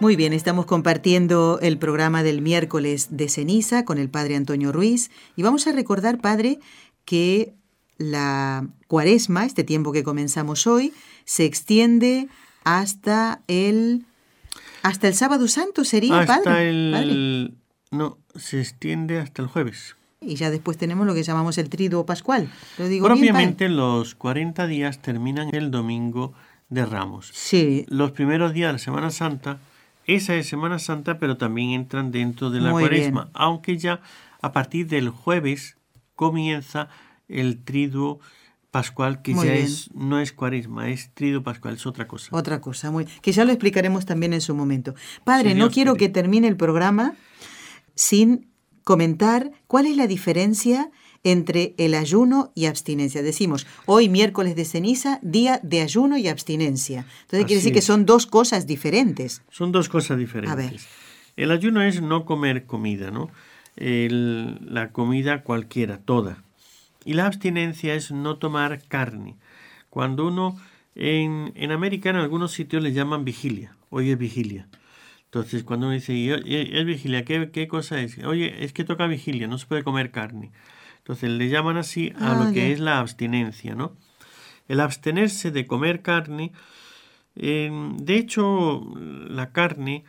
Muy bien, estamos compartiendo el programa del miércoles de ceniza con el padre Antonio Ruiz. Y vamos a recordar, padre, que la cuaresma, este tiempo que comenzamos hoy, se extiende hasta el hasta el sábado santo sería hasta el no se extiende hasta el jueves. Y ya después tenemos lo que llamamos el triduo pascual. Lo digo propiamente los 40 días terminan el domingo de Ramos. Sí. Los primeros días de la Semana Santa esa es Semana Santa, pero también entran dentro de la cuaresma, aunque ya a partir del jueves comienza el triduo pascual, que ya es, no es cuaresma, es triduo pascual, es otra cosa. Otra cosa, muy, que ya lo explicaremos también en su momento. Padre, no quiero que termine el programa sin comentar cuál es la diferencia entre el ayuno y abstinencia. Decimos, hoy miércoles de ceniza, día de ayuno y abstinencia. Entonces quiere decir que son dos cosas diferentes. Son dos cosas diferentes. El ayuno es no comer comida, ¿no? la comida cualquiera, toda. Y la abstinencia es no tomar carne. Cuando uno, en, en América en algunos sitios le llaman vigilia, hoy es vigilia. Entonces, cuando uno dice, es vigilia, ¿qué, ¿qué, cosa es? Oye, es que toca vigilia, no se puede comer carne. Entonces, le llaman así a lo ah, que es la abstinencia, ¿no? El abstenerse de comer carne, de hecho, la carne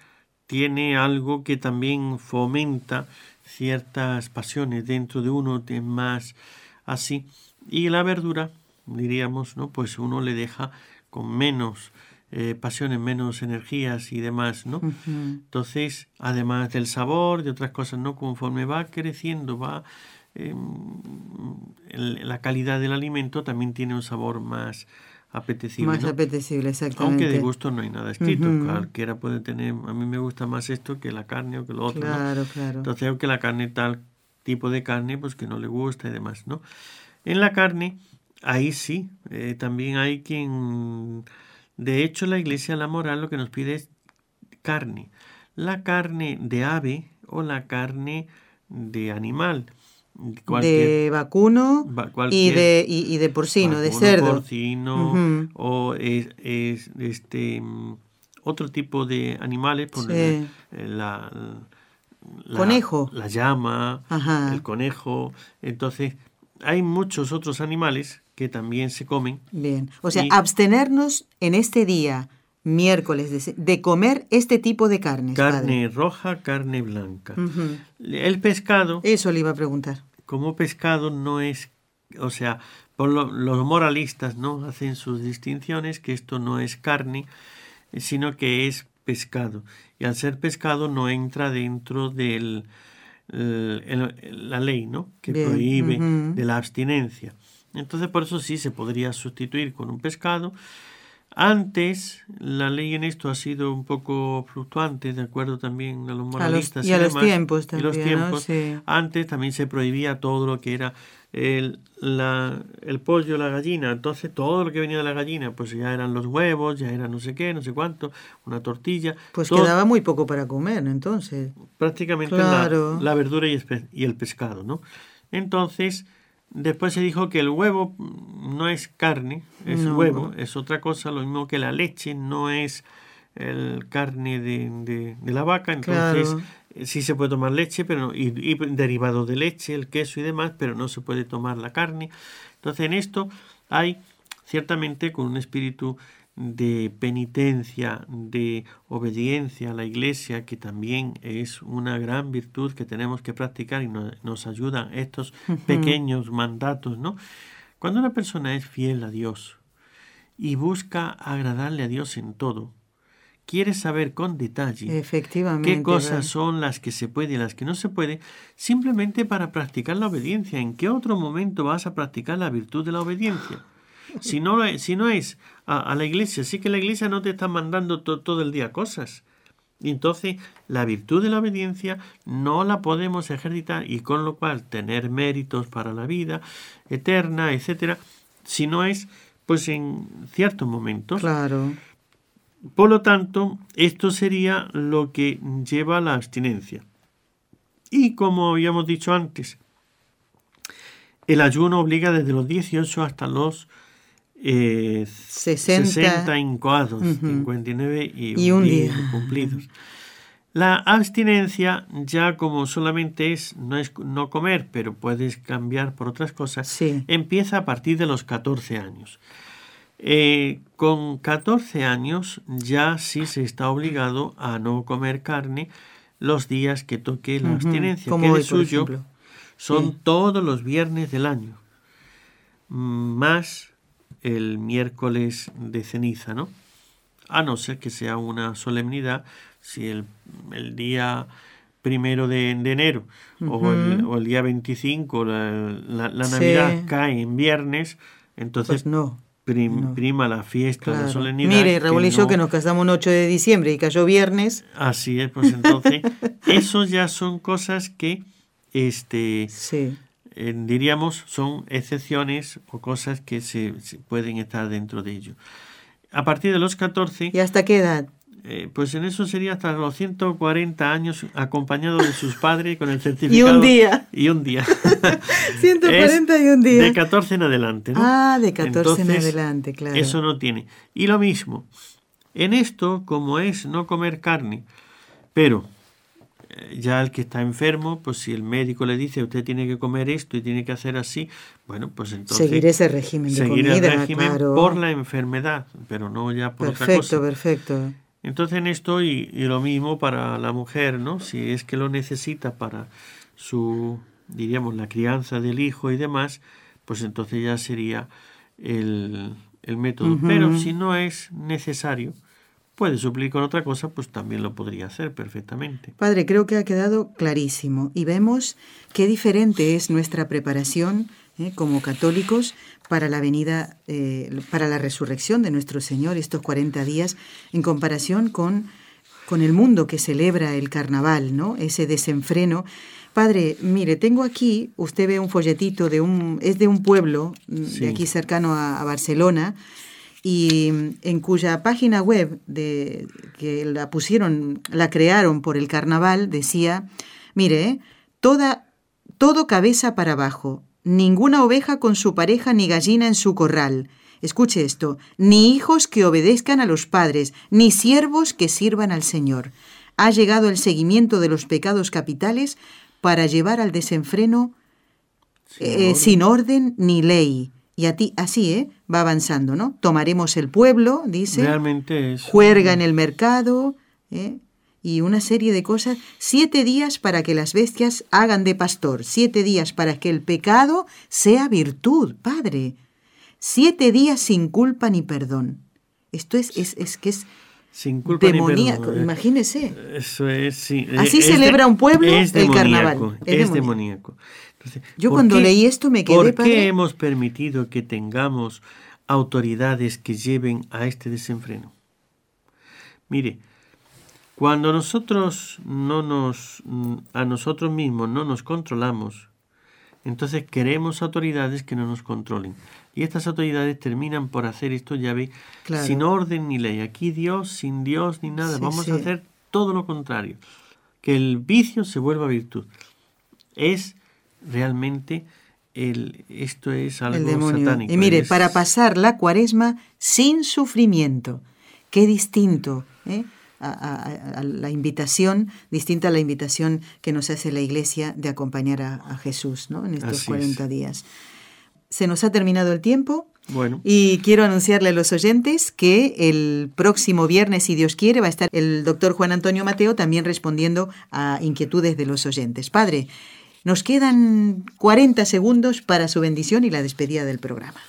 tiene algo que también fomenta ciertas pasiones dentro de uno, de más así. Y la verdura, diríamos, ¿no? Pues uno le deja con menos eh, pasiones, menos energías y demás, ¿no? Entonces, además del sabor, de otras cosas, ¿no? Conforme va creciendo, va em, la calidad del alimento también tiene un sabor más apetecible. Más apetecible, exactamente. Aunque de gusto no hay nada escrito, cualquiera puede tener, a mí me gusta más esto que la carne o que lo otro. Claro, claro. Entonces, aunque la carne, tal tipo de carne, pues que no le gusta y demás, ¿no? En la carne, ahí sí, eh, también hay quien de hecho, la iglesia, la moral, lo que nos pide es carne. La carne de ave o la carne de animal. De vacuno y, de, y, de porcino, de cerdo. porcino o es, este otro tipo de animales, por eh, la, conejo. La llama, el conejo. Entonces, hay muchos otros animales que también se comen. Bien, o sea, abstenernos en este día, miércoles, de, comer este tipo de carne. Carne roja, carne blanca. El pescado... Eso le iba a preguntar. Como pescado no es, o sea, por los moralistas no hacen sus distinciones, que esto no es carne, sino que es pescado. Y al ser pescado no entra dentro de la ley, ¿no? Que prohíbe de la abstinencia. Entonces por eso sí se podría sustituir con un pescado. Antes la ley en esto ha sido un poco fluctuante, de acuerdo también a los moralistas. y, a los tiempos también. los tiempos. Antes también se prohibía todo lo que era el, la, el pollo, la gallina. Entonces todo lo que venía de la gallina, pues ya eran los huevos, ya era no sé qué, no sé cuánto, una tortilla. Pues quedaba muy poco para comer entonces. Prácticamente la, la, verdura y y el pescado, ¿no? Entonces Después se dijo que el huevo no es carne, es huevo, es otra cosa, lo mismo que la leche no es el carne de, de, la vaca, entonces eh, sí se puede tomar leche, pero y, y derivado de leche, el queso y demás, pero no se puede tomar la carne. Entonces en esto hay ciertamente con un espíritu de penitencia, de obediencia a la iglesia, que también es una gran virtud que tenemos que practicar y nos, ayudan estos pequeños mandatos, ¿no? Cuando una persona es fiel a Dios y busca agradarle a Dios en todo, quiere saber con detalle Efectivamente, qué cosas son las que se puede y las que no se puede, simplemente para practicar la obediencia. ¿En qué otro momento vas a practicar la virtud de la obediencia? Si no, si no es a, la iglesia, sí que la iglesia no te está mandando todo el día cosas. Y entonces la virtud de la obediencia no la podemos ejercitar y con lo cual tener méritos para la vida eterna, etcétera, si no es pues en ciertos momentos. Claro. Por lo tanto, esto sería lo que lleva a la abstinencia. Y como habíamos dicho antes, el ayuno obliga desde los 18 hasta los eh, 60, 60 incoados, 59 y, un día, cumplidos. La abstinencia ya como solamente es no es no comer, pero puedes cambiar por otras cosas, empieza a partir de los 14 años. Eh, con 14 años ya sí se está obligado a no comer carne los días que toque la abstinencia, que de suyo son todos los viernes del año, más el miércoles de ceniza, ¿no? A no ser que sea una solemnidad, si el, el día primero de, enero o, el, día 25, la, la, Navidad cae en viernes, entonces pues no, prima la fiesta, la solemnidad. Mire, Raúl y yo que nos casamos un 8 de diciembre y cayó viernes. Así es, pues entonces, esos ya son cosas que este, sí diríamos, son excepciones o cosas que se, pueden estar dentro de ello. A partir de los 14... ¿Y hasta qué edad? Eh, pues en eso sería hasta los 140 años acompañado de sus padres con el certificado. Y un día. Y un día. 140 y un día. De 14 en adelante, ¿no? Ah, de 14 en adelante, claro. Eso no tiene. Y lo mismo, en esto, como es no comer carne, pero eh, ya el que está enfermo, pues si el médico le dice usted tiene que comer esto y tiene que hacer así, bueno, pues entonces seguir ese régimen de seguir comida, el régimen por la enfermedad, pero no ya por perfecto, otra cosa. Perfecto, perfecto. Entonces en esto y, y, lo mismo para la mujer, ¿no? Si es que lo necesita para su, diríamos, la crianza del hijo y demás, pues entonces ya sería el, el método. Uh -huh. Pero si no es necesario, puede suplir con otra cosa, pues también lo podría hacer perfectamente. Padre, creo que ha quedado clarísimo y vemos qué diferente es nuestra preparación ¿eh? como católicos para la venida, eh, para la resurrección de nuestro Señor estos 40 días en comparación con, con el mundo que celebra el carnaval, ¿no? Ese desenfreno. Padre, mire, tengo aquí, usted ve un folletito de un, es de un pueblo sí. de aquí cercano a, a Barcelona, y en cuya página web de, que la pusieron, la crearon por el carnaval, decía, mire, toda, todo cabeza para abajo, ninguna oveja con su pareja ni gallina en su corral. Escuche esto, ni hijos que obedezcan a los padres, ni siervos que sirvan al Señor. Ha llegado el seguimiento de los pecados capitales para llevar al desenfreno sin, eh, orden. sin orden ni ley. Y a ti, así, ¿eh? Va avanzando, ¿no? Tomaremos el pueblo, dice. Realmente es. Juerga en el mercado, ¿eh? Y una serie de cosas. Siete días para que las bestias hagan de pastor. Siete días para que el pecado sea virtud, Padre. Siete días sin culpa ni perdón. Esto es, es, es que es sin culpa demoníaco, ni perdón. imagínese. Eso es, sí. Así es celebra un pueblo es el demoníaco, carnaval. Es, es demoníaco. Entonces, Yo cuando qué, leí esto me quedé ¿Por qué hemos permitido que tengamos autoridades que lleven a este desenfreno? Mire, cuando nosotros no nos a nosotros mismos no nos controlamos, entonces queremos autoridades que no nos controlen. Y estas autoridades terminan por hacer esto, ya ve, Claro. sin orden ni ley. Aquí Dios, sin Dios ni nada. Sí, Vamos sí. a hacer todo lo contrario. Que el vicio se vuelva virtud. Es realmente el, esto es algo el demonio. satánico. Y mire, es- para pasar la cuaresma sin sufrimiento. Qué distinto ¿eh? a, a- a la invitación, distinta a la invitación que nos hace la Iglesia de acompañar a, a Jesús ¿no? en estos Así es. 40 días. Se nos ha terminado el tiempo. Bueno, Y quiero anunciarle a los oyentes que el próximo viernes, si Dios quiere, va a estar el doctor Juan Antonio Mateo también respondiendo a inquietudes de los oyentes. Padre, nos quedan 40 segundos para su bendición y la despedida del programa.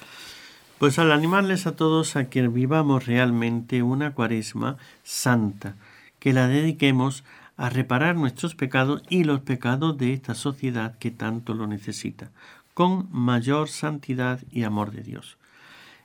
pues al animarles a todos a que vivamos realmente una cuaresma santa, que la dediquemos a reparar nuestros pecados y los pecados de esta sociedad que tanto lo necesita, con mayor santidad y amor de Dios.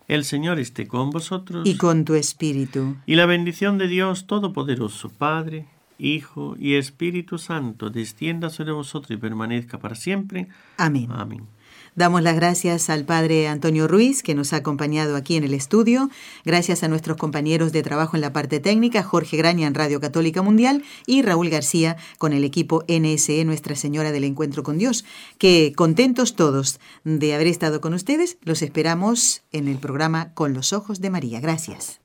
El Señor esté con vosotros Y con tu espíritu. y la bendición de Dios Todopoderoso, Padre, Hijo y Espíritu Santo, descienda sobre vosotros y permanezca para siempre. Amén. Amén. Damos las gracias al Padre Antonio Ruiz, que nos ha acompañado aquí en el estudio. Gracias a nuestros compañeros de trabajo en la parte técnica, Jorge Graña en Radio Católica Mundial y Raúl García con el equipo NSE Nuestra Señora del Encuentro con Dios. Que contentos todos de haber estado con ustedes, los esperamos en el programa Con los Ojos de María. Gracias.